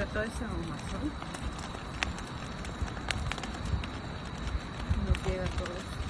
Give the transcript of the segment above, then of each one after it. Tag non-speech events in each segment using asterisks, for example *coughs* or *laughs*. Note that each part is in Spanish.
Sí, pero todo eso Amazon nos llega todo eso.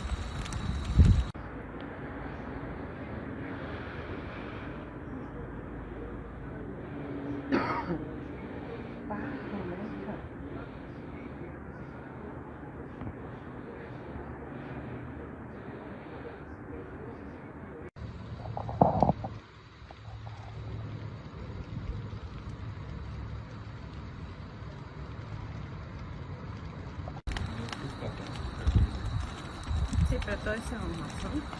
Sí, pero todo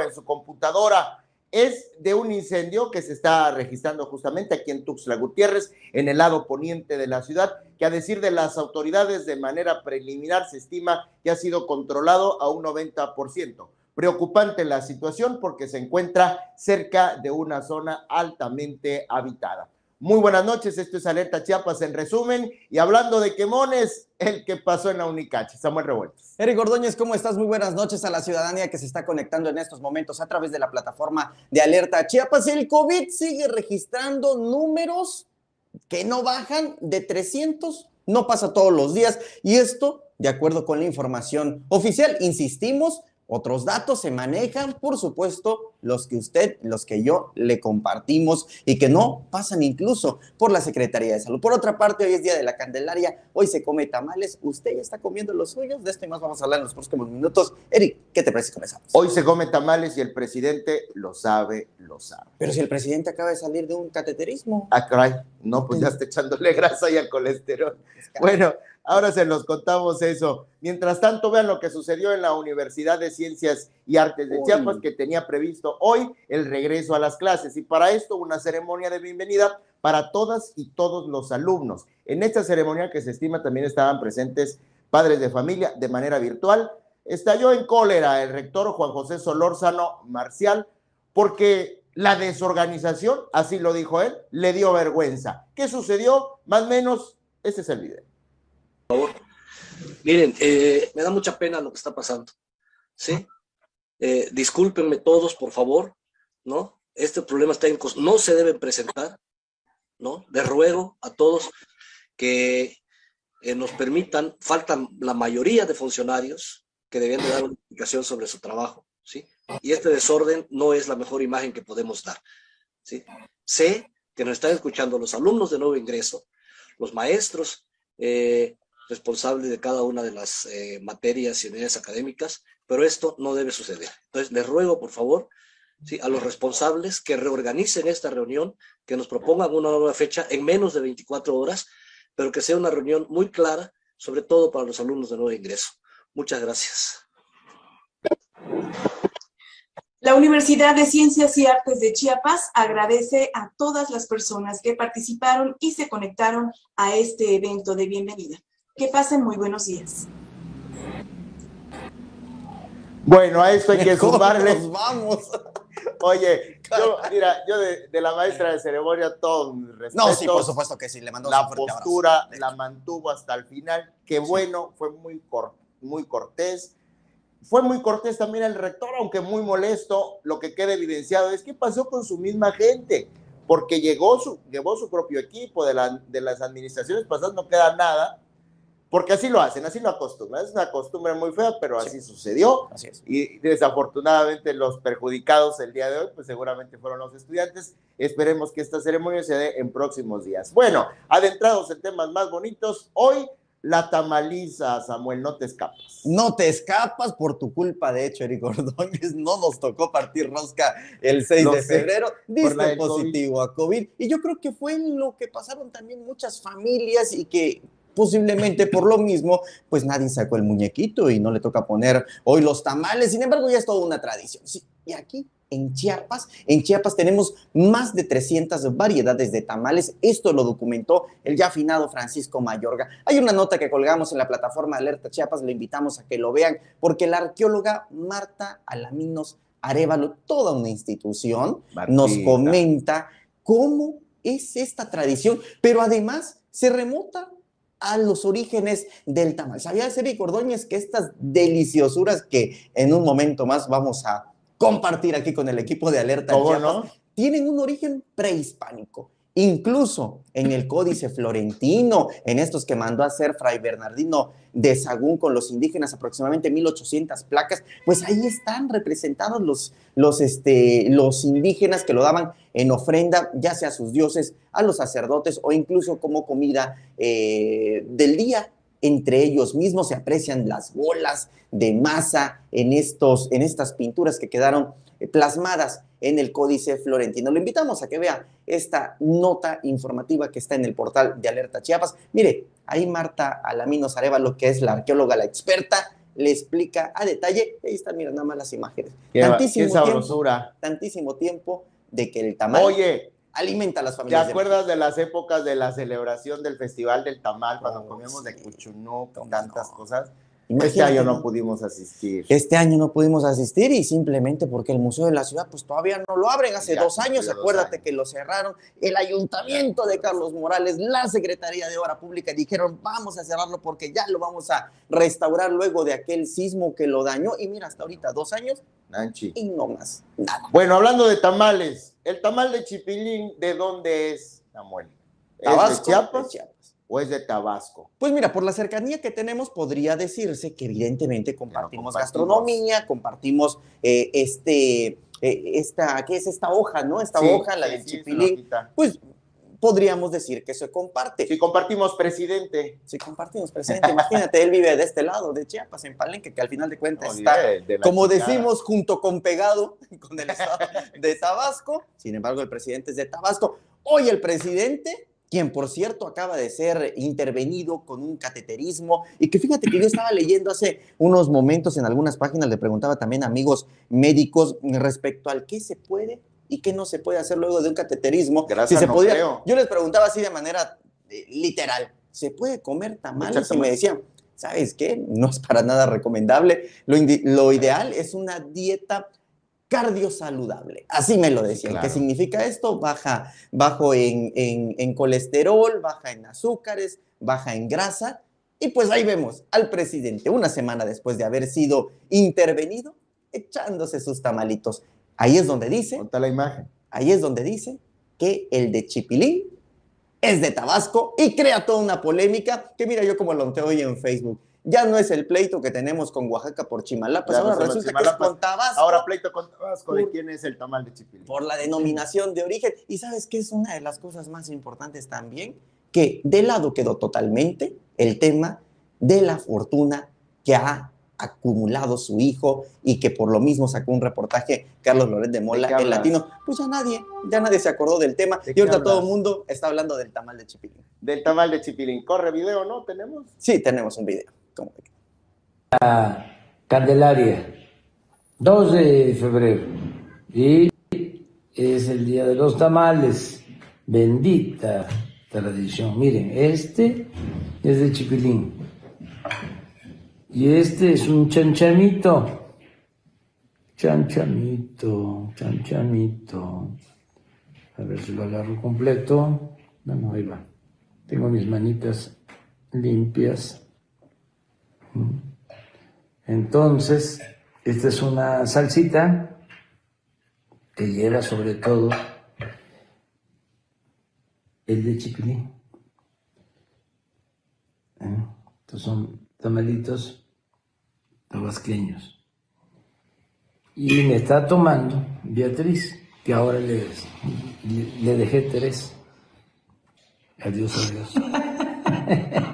en su computadora es de un incendio que se está registrando justamente aquí en Tuxtla Gutiérrez, en el lado poniente de la ciudad, que a decir de las autoridades de manera preliminar se estima que ha sido controlado a un 90%. Preocupante la situación porque se encuentra cerca de una zona altamente habitada. Muy buenas noches, esto es Alerta Chiapas en resumen y hablando de quemones, el que pasó en la Unicache, Samuel Revueltas. Eric Ordóñez, ¿cómo estás? Muy buenas noches a la ciudadanía que se está conectando en estos momentos a través de la plataforma de Alerta Chiapas. El COVID sigue registrando números que no bajan de 300, no pasa todos los días y esto de acuerdo con la información oficial. Insistimos, otros datos se manejan, por supuesto, los que usted, los que yo le compartimos y que no pasan incluso por la Secretaría de Salud. Por otra parte, hoy es Día de la Candelaria, hoy se come tamales, usted ya está comiendo los suyos, de esto y más vamos a hablar en los próximos minutos. Eric, ¿qué te parece si comenzamos? Hoy se come tamales y el presidente lo sabe, lo sabe. Pero si el presidente acaba de salir de un cateterismo. Ah, caray, no, pues ya está echándole *laughs* grasa y al colesterol. Bueno, ahora se los contamos eso. Mientras tanto, vean lo que sucedió en la Universidad de Ciencias y Artes de. Chiapas, que tenía previsto hoy el regreso a las clases. Y para esto, una ceremonia de bienvenida para todas y todos los alumnos. En esta ceremonia, que se estima también estaban presentes padres de familia de manera virtual, estalló en cólera el rector Juan José Solórzano Marcial, porque la desorganización, así lo dijo él, le dio vergüenza. ¿Qué sucedió? Más o menos, este es el video. Miren, eh, me da mucha pena lo que está pasando, ¿sí? Eh, discúlpenme todos, por favor, ¿no? Este problema técnicos no se deben presentar, ¿no? Les ruego a todos que eh, nos permitan, faltan la mayoría de funcionarios que deben de dar una explicación sobre su trabajo, ¿sí? Y este desorden no es la mejor imagen que podemos dar, ¿sí? Sé que nos están escuchando los alumnos de nuevo ingreso, los maestros, eh, responsable de cada una de las eh, materias y unidades académicas, pero esto no debe suceder. Entonces, les ruego, por favor, ¿sí? a los responsables que reorganicen esta reunión, que nos propongan una nueva fecha en menos de 24 horas, pero que sea una reunión muy clara, sobre todo para los alumnos de nuevo ingreso. Muchas gracias. La Universidad de Ciencias y Artes de Chiapas agradece a todas las personas que participaron y se conectaron a este evento de bienvenida. Que pasen muy buenos días. Bueno, a esto hay que sumarle. nos vamos. *laughs* Oye, yo, mira, yo de, de la maestra de ceremonia, todo mi respeto. No, sí, por supuesto que sí, le mando La un fuerte abrazo. postura la mantuvo hasta el final. Qué bueno, fue muy, cor- muy cortés. Fue muy cortés también el rector, aunque muy molesto. Lo que queda evidenciado es qué pasó con su misma gente, porque llegó su, llevó su propio equipo de, la- de las administraciones pasadas, no queda nada, porque así lo hacen, así lo acostumbran. Es una costumbre muy fea, pero así sucedió. Así es. Y desafortunadamente los perjudicados el día de hoy, pues seguramente fueron los estudiantes. Esperemos que esta ceremonia se dé en próximos días. Bueno, adentrados en temas más bonitos, hoy la tamaliza, Samuel, no te escapas. No te escapas por tu culpa, de hecho, Eric Ordóñez. No nos tocó partir rosca el 6 Lo de sé, febrero. Diste positivo a COVID. Y yo creo que fue lo que pasaron también muchas familias y que Posiblemente por lo mismo, pues nadie sacó el muñequito y no le toca poner hoy los tamales. Sin embargo, ya es toda una tradición. Sí, y aquí en Chiapas. En Chiapas tenemos más de 300 variedades de tamales. Esto lo documentó el ya afinado Francisco Mayorga. Hay una nota que colgamos en la plataforma Alerta Chiapas, le invitamos a que lo vean, porque la arqueóloga Marta Alaminos Arevalo, toda una institución, nos comenta cómo es esta tradición, pero además se remota a los orígenes del tamal. ¿Sabía Ceri Cordóñez que estas deliciosuras que en un momento más vamos a compartir aquí con el equipo de Alerta ¿Cómo Chiapas, no? tienen un origen prehispánico. Incluso en el Códice Florentino, en estos que mandó a hacer Fray Bernardino de Sagún con los indígenas, aproximadamente 1800 placas, pues ahí están representados los, los, este, los indígenas que lo daban en ofrenda, ya sea a sus dioses, a los sacerdotes o incluso como comida eh, del día. Entre ellos mismos se aprecian las bolas de masa en, estos, en estas pinturas que quedaron plasmadas en el Códice Florentino. Lo invitamos a que vea esta nota informativa que está en el portal de Alerta Chiapas. Mire, ahí Marta Alaminos Arevalo, que es la arqueóloga, la experta, le explica a detalle. Ahí están, mira, nada más las imágenes. Qué, Tantísimo qué tiempo, sabrosura. tantísimo tiempo de que el tamal Oye, alimenta a las ¿te familias. de acuerdas de las épocas de la celebración del Festival del Tamal cuando Oh, comíamos de cuchunú ¿Cómo y tantas no? cosas? Imagínate, Este año no pudimos asistir. Este año no pudimos asistir y simplemente porque el Museo de la Ciudad pues todavía no lo abren. Hace Ya dos años, dos acuérdate años. que lo cerraron. El Ayuntamiento de Carlos Morales, la Secretaría de Obra Pública dijeron vamos a cerrarlo porque ya lo vamos a restaurar luego de aquel sismo que lo dañó. Y mira, hasta ahorita dos años Nanchi. y no más, nada. Bueno, hablando de tamales, ¿el tamal de Chipilín de dónde es, Samuel? ¿Es Tabasco, de Chiapas de Chiapas. O es de Tabasco? Pues mira, por la cercanía que tenemos, podría decirse que evidentemente compartimos, compartimos. gastronomía, compartimos eh, este, eh, esta, ¿qué es esta hoja, no? Esta Sí, hoja, la sí, del sí, chipilín. Pues podríamos decir que se comparte. Si compartimos presidente. Si compartimos presente, imagínate, él vive de este lado, de Chiapas, en Palenque, que al final de cuentas No, está, de- como decimos, junto con pegado *laughs* con el estado de Tabasco. Sin embargo, el presidente es de Tabasco. Hoy el presidente, quien por cierto acaba de ser intervenido con un cateterismo, y que fíjate que yo estaba leyendo hace unos momentos en algunas páginas, le preguntaba también a amigos médicos respecto al qué se puede y qué no se puede hacer luego de un cateterismo. Grasa se no podía, creo. yo les preguntaba así de manera eh, literal, ¿se puede comer tamales? Y me decían, ¿sabes qué? No es para nada recomendable. Lo, lo ideal es una dieta cardiosaludable. Así me lo decían. claro. ¿Qué significa esto? Baja, bajo en, en- en colesterol, baja en azúcares, baja en grasa. Y pues ahí vemos al presidente, una semana después de haber sido intervenido, echándose sus tamalitos. Ahí es donde dice la imagen. ahí es donde dice que el de Chipilín es de Tabasco y crea toda una polémica que mira yo como lo hoy en Facebook. Ya no es el pleito que tenemos con Oaxaca por Chimalapas, Ya ahora resulta que es con Tabasco Ahora pleito con Tabasco de quién es el tamal de Chipilín. por la denominación de origen. Y sabes qué es una de las cosas más importantes también, que de lado quedó totalmente el tema de la fortuna que ha acumulado su hijo y que por lo mismo sacó un reportaje Carlos Loret de Mola, qué el latino. Pues ya nadie, ya nadie se acordó del tema ¿De y ahorita todo el mundo está hablando del tamal de Chipilín. Del tamal de Chipilín. Corre video, ¿no? ¿Tenemos? Sí, tenemos un video. Candelaria, 2 de febrero. Y es el día de los tamales. Bendita tradición. Miren, este es de Chipilín. Y este es un chanchamito. Chanchamito, chanchamito. A ver si lo agarro completo. No, no, ahí va. Tengo mis manitas limpias. Entonces, esta es una salsita que lleva sobre todo el de chipilín. ¿Eh? Estos son tamalitos tabasqueños. Y me está tomando Beatriz, que ahora le, le, le dejé tres. Adiós, adiós. *laughs*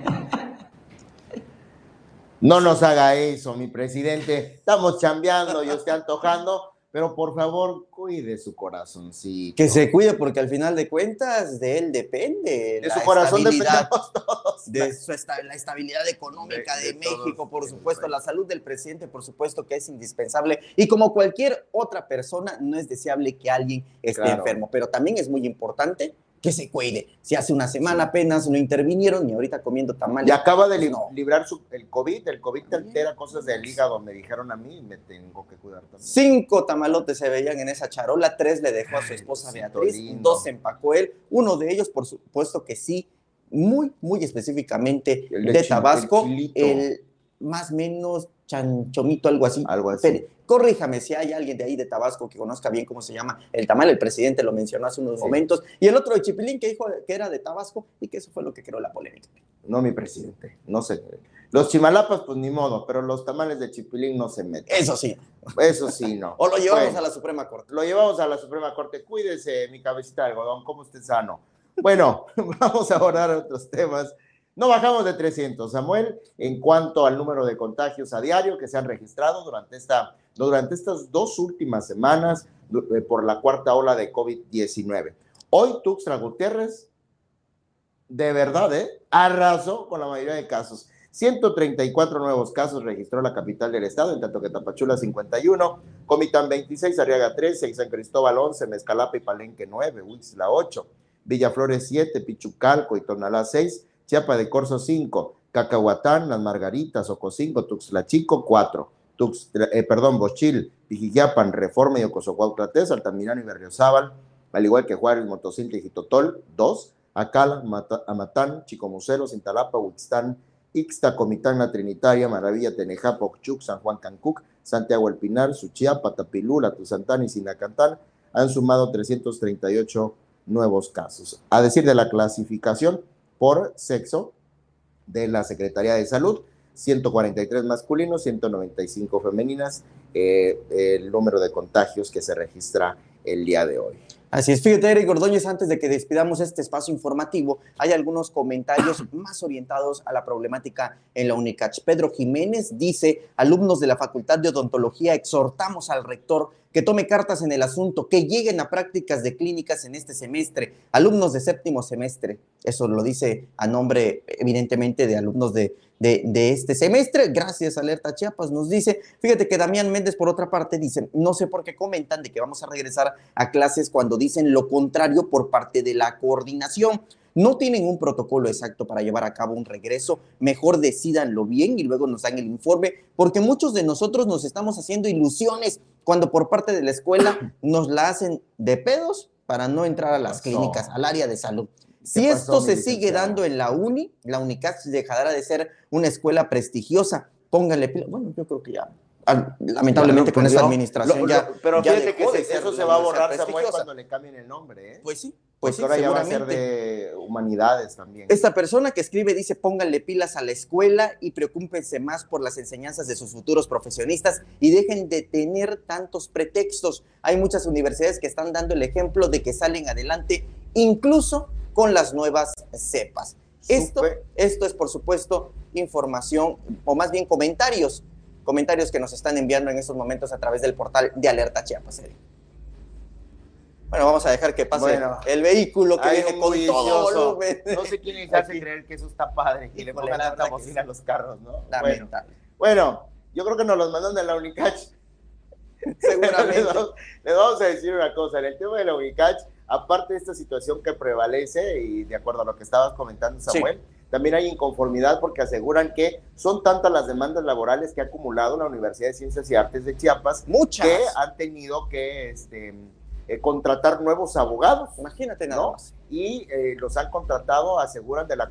No nos haga eso, mi presidente. Estamos chambeando y usted antojando. pero por favor, cuide su corazoncito. Que se cuide porque al final de cuentas de él depende. De la su corazón dependemos todos. de su esta- la estabilidad económica De- de, de todos, México, por sí, supuesto, la salud del presidente, por supuesto que es indispensable. Y como cualquier otra persona, no es deseable que alguien esté Claro. enfermo, pero también es muy importante que se cuide. Si hace una semana apenas no intervinieron y ahorita comiendo tamales. Y acaba de li- No. librar su- el COVID. El COVID te altera cosas del hígado, me dijeron a mí y me tengo que cuidar también. Cinco tamalotes se veían en esa charola, tres le dejó a su esposa Beatriz, lindo. dos empacó él, uno de ellos, por supuesto que sí, muy, muy específicamente El de, Tabasco, el el más menos chanchomito, algo así. Algo así. Pero, corríjame si hay alguien de ahí de Tabasco que conozca bien cómo se llama el tamal, el presidente lo mencionó hace unos Sí. momentos, y el otro de Chipilín que dijo que era de Tabasco y que eso fue lo que creó la polémica. No, mi presidente, no sé. Los chimalapas, pues ni modo, pero los tamales de chipilín no se meten. Eso sí, Eso sí, no. *laughs* o lo llevamos Bueno. a la Suprema Corte. Lo llevamos a la Suprema Corte. Cuídese, mi cabecita de algodón, como esté sano. Bueno, *laughs* vamos a abordar otros temas. No bajamos de 300, Samuel, en cuanto al número de contagios a diario que se han registrado durante, esta, durante estas dos últimas semanas eh, por la cuarta ola de COVID-19. Hoy Tuxtla Gutiérrez, de verdad, ¿eh? arrasó con la mayoría de casos. 134 nuevos casos registró la capital del estado, en tanto que Tapachula 51, Comitán 26, Arriaga 13, San Cristóbal 11, Mezcalapa y Palenque 9, Huixla 8, Villaflores 7, Pichucalco y Tonalá 6, Chiapa de Corzo 5, Cacahuatán, Las Margaritas, Ocosingo, Tuxtla Chico 4, Tuxtla- eh, perdón, Bochil, Pijijiapan, Reforma y Ocosocuautlatés, Altamirano y Berriozábal, al igual que Juárez, Motocintla y Jitotol 2, Acala, Mata- Amatán, Chicomucelo, Cintalapa, Huixtán, Ixta, Comitán, La Trinitaria, Maravilla, Tenejá, Pocchuc, San Juan Cancuc, Santiago El Pinar, Suchiapa, Tapilú, Tuzantán y Sinacantán han sumado 338 nuevos casos. A decir de la clasificación por sexo de la Secretaría de Salud, 143 masculinos, 195 femeninas, eh, el número de contagios que se registra el día de hoy. Así es, fíjate, Eric Ordóñez, antes de que despidamos este espacio informativo, hay algunos comentarios *coughs* más orientados a la problemática en la UNICACH. Pedro Jiménez dice, alumnos de la Facultad de Odontología, exhortamos al rector que tome cartas en el asunto, que lleguen a prácticas de clínicas en este semestre, alumnos de séptimo semestre. Eso lo dice a nombre, evidentemente, de alumnos de, de, este semestre. Gracias, Alerta Chiapas, nos dice. Fíjate que Damián Méndez, por otra parte, dice, no sé por qué comentan de que vamos a regresar a clases cuando dicen lo contrario por parte de la coordinación. No tienen un protocolo exacto para llevar a cabo un regreso, mejor decidanlo bien y luego nos dan el informe, porque muchos de nosotros nos estamos haciendo ilusiones cuando por parte de la escuela *coughs* nos la hacen de pedos para no entrar a las clínicas, al área de salud. Si pasó, esto se sigue licenciado? dando en la uni, la UNICAC dejará de ser una escuela prestigiosa. Pónganle pila. Bueno, yo creo que ya, ah, lamentablemente con esta perdió. administración Lo- ya. lo- pero ya fíjate que se- eso se va a borrar, Samuel, cuando le cambien el nombre, ¿eh? Pues sí, Pues pues sí, ahora ya va a ser de humanidades también. Esta persona que escribe dice, pónganle pilas a la escuela y preocúpense más por las enseñanzas de sus futuros profesionistas y dejen de tener tantos pretextos. Hay muchas universidades que están dando el ejemplo de que salen adelante incluso con las nuevas cepas. Esto, esto es, por supuesto, información o más bien comentarios, comentarios que nos están enviando en estos momentos a través del portal de Alerta Chiapas. Bueno, vamos a dejar que pase Bueno. el vehículo que viene con todo. No sé quién les hace Aquí. *laughs* creer que eso está padre, que le pongan la tanta bocina a los carros, ¿no? Bueno, Lamentable. bueno, yo creo que nos los mandan de la Unicach. *laughs* *laughs* Seguramente. les, vamos, les vamos a decir una cosa, en el tema de la Unicach, aparte de esta situación que prevalece, y de acuerdo a lo que estabas comentando, Samuel, también hay inconformidad porque aseguran que son tantas las demandas laborales que ha acumulado la Universidad de Ciencias y Artes de Chiapas Muchas. que han tenido que este, eh, contratar nuevos abogados. Imagínate nada ¿no? más. y eh, los han contratado, aseguran de la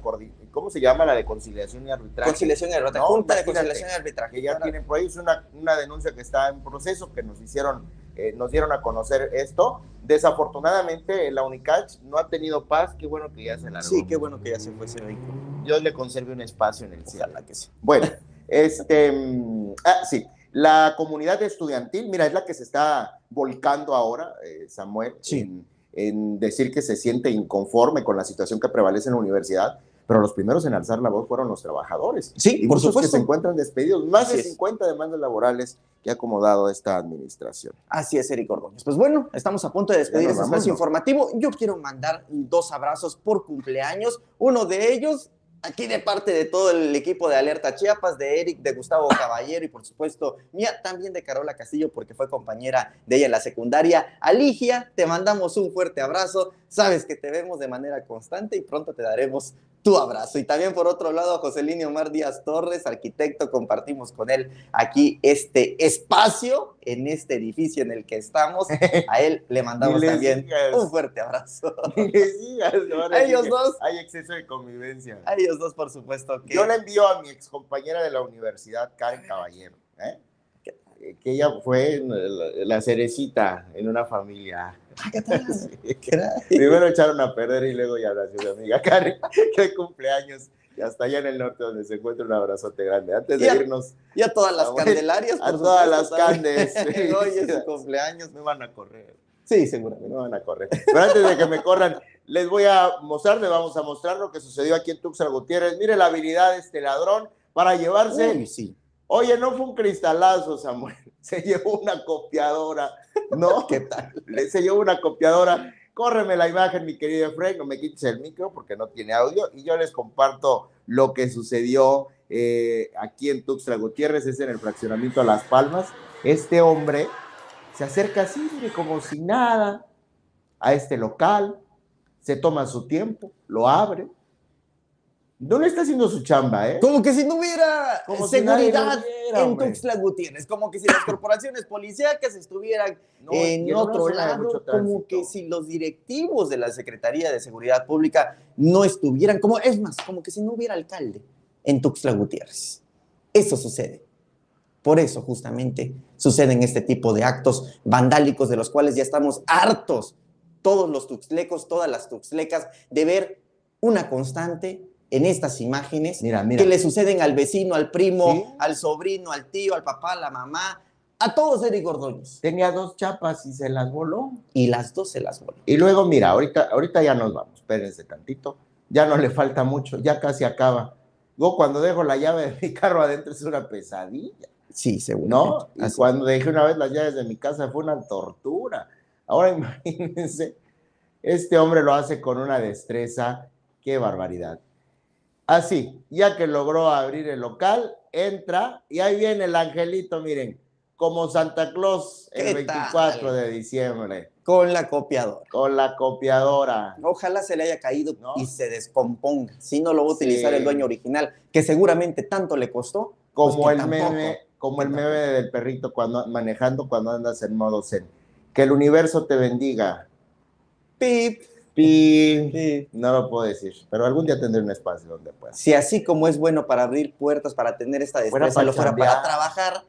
¿cómo se llama? La de conciliación y arbitraje. Conciliación y arbitraje. No, Junta de conciliación y arbitraje. Que ya Ahora, tienen por ahí, es una, una denuncia que está en proceso, que nos hicieron, eh, nos dieron a conocer esto. Desafortunadamente, la Unicach no ha tenido paz, qué bueno que ya se largó. Sí, qué bueno que ya se fue ese vehículo. Dios le conserve un espacio en el cielo. Ojalá que sí. Bueno, este, mm, ah, sí, la comunidad estudiantil, mira, es la que se está volcando ahora, eh, Samuel, Sí. en, en decir que se siente inconforme con la situación que prevalece en la universidad, pero los primeros en alzar la voz fueron los trabajadores. Sí, Y por muchos supuesto. que se encuentran despedidos, más Así de es. 50 demandas laborales que ha acomodado esta administración. Así es, Eric Ordóñez. Pues bueno, estamos a punto de despedir este espacio informativo. Yo quiero mandar dos abrazos por cumpleaños. Uno de ellos, aquí de parte de todo el equipo de Alerta Chiapas, de Eric, de Gustavo Caballero y por supuesto mía, también de Carola Castillo, porque fue compañera de ella en la secundaria. Aligia, te mandamos un fuerte abrazo. Sabes que te vemos de manera constante y pronto te daremos tu abrazo. Y también por otro lado, José Lino Omar Díaz Torres, arquitecto, compartimos con él aquí este espacio en este edificio en el que estamos. A él le mandamos *laughs* también un fuerte abrazo. *laughs* Digas, ahora A ellos dos. Hay exceso de convivencia. A ellos dos, por supuesto. Que... Yo le envío a mi excompañera de la universidad, Karen Caballero, ¿eh? Que ella fue la cerecita en una familia. *laughs* Primero echaron a perder y luego ya mi amiga Karen, *laughs* que cumpleaños. Y hasta allá en el norte donde se encuentra un abrazote grande. Antes de irnos, Y a todas las Ah, candelarias. a todas supuesto, las candes. *laughs* Hoy es su cumpleaños. me van a correr. Sí, seguramente. Me van a correr. Pero antes de que me corran, les voy a mostrar, les vamos a mostrar lo que sucedió aquí en Tuxtla Gutiérrez. Mire la habilidad de este ladrón para llevarse. Uy, sí. Oye, no fue un cristalazo, Samuel. *laughs* Se llevó una copiadora. ¿No? *laughs* ¿Qué tal? Le- Se llevó una copiadora. Córreme la imagen, mi querido Efraín. No me quites el micro porque no tiene audio. Y yo les comparto lo que sucedió eh, aquí en Tuxtla Gutiérrez. Es en el fraccionamiento a Las Palmas. Este hombre se acerca así, mire, como si nada, a este local. Se toma su tiempo, lo abre. No le está haciendo su chamba, ¿eh? Como que si no hubiera Como si seguridad en. Tuxtla Gutiérrez, como que si las corporaciones policíacas estuvieran No, en otro de lado, como que si los directivos de la Secretaría de Seguridad Pública no estuvieran, como es más, como que si no hubiera alcalde en Tuxtla Gutiérrez. Eso sucede. Por eso justamente suceden este tipo de actos vandálicos de los cuales ya estamos hartos, todos los tuxtlecos, todas las tuxtlecas, de ver una constante en estas imágenes Mira, mira. que le suceden al vecino, al primo, Sí. al sobrino, al tío, al papá, a la mamá, a todos Eric Ordóñez. Tenía dos chapas y se las voló. Y las dos se las voló. Y luego, mira, ahorita, ahorita ya nos vamos, espérense tantito, ya no le falta mucho, ya casi acaba. Yo cuando dejo la llave de mi carro adentro es una pesadilla, Sí, seguro. ¿no? Y cuando dejé una vez las llaves de mi casa fue una tortura. Ahora *laughs* imagínense, este hombre lo hace con una destreza, qué barbaridad. Así, ya que logró abrir el local, entra y ahí viene el angelito, miren, como Santa Claus el ¿Qué tal? 24 de diciembre, Con la copiadora. con la copiadora. Ojalá se le haya caído ¿No? y se descomponga. Si no lo va a utilizar Sí. el dueño original, que seguramente tanto le costó. como pues que el tampoco. meme, como el meme del perrito cuando manejando cuando andas en modo zen. Que el universo te bendiga. Pip. Pi. Sí. No lo puedo decir, pero algún día tendré un espacio donde pueda. Si así como es bueno para abrir puertas, para tener esta destreza, para lo fuera para trabajar,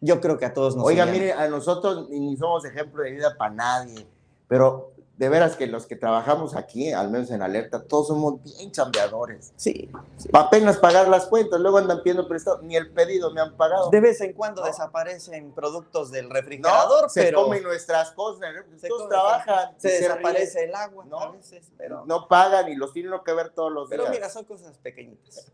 yo creo que a todos nos Oiga, mire, a nosotros ni somos ejemplo de vida para nadie, pero de veras que los que trabajamos aquí, al menos en alerta, todos somos bien chambeadores. Sí. sí. Pa' apenas pagar las cuentas, luego andan pidiendo prestado, ni el pedido me han pagado. De vez en cuando No. desaparecen productos del No, refrigerador, se pero comen nuestras cosas, Se todos come- trabajan. se ríen. desaparece el agua ¿no? a veces, pero, no pagan y los tienen que ver todos los pero días. mira, son cosas pequeñitas.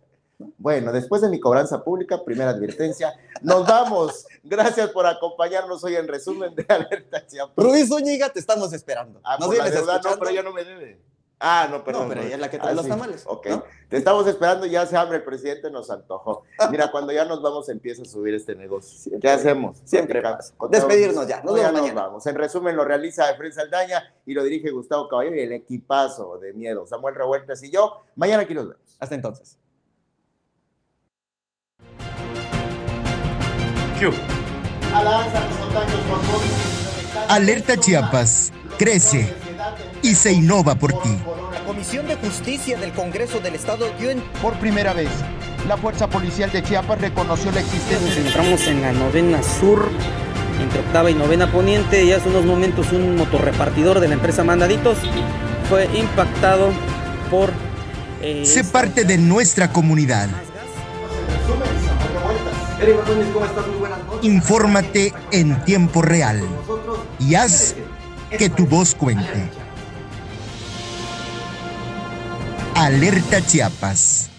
Bueno, después de mi cobranza pública, primera advertencia, nos vamos. Gracias por acompañarnos hoy en resumen de Alerta Chiapas. Rubí Zúñiga, te estamos esperando. Ah, ¿Nos por la vienes deuda, no, pero ya no me debe. Ah, no, perdón. No, pero ella es la que trae Ah, los sí. tamales, Ok. ¿no? Te estamos esperando, ya se abre el presidente, nos antojó. Mira, cuando ya nos vamos empieza a subir este negocio. ¿Qué hacemos? Siempre pasa. Despedirnos ya, nos No, vemos ya nos vamos. En resumen, lo realiza Efraín Saldaña y lo dirige Gustavo Caballero y el equipazo de miedo. Samuel Revueltas y yo. Mañana aquí nos vemos. Hasta entonces. Alerta Chiapas, crece y se innova por ti. La Comisión de Justicia del Congreso del Estado dio en Por primera vez, la Fuerza Policial de Chiapas reconoció la Nos existencia encontramos en la novena sur, entre octava y novena poniente, y hace unos momentos un motorrepartidor de la empresa Mandaditos fue impactado por... eh, Sé parte de nuestra comunidad. Infórmate en tiempo real y haz que tu voz cuente. Alerta Chiapas.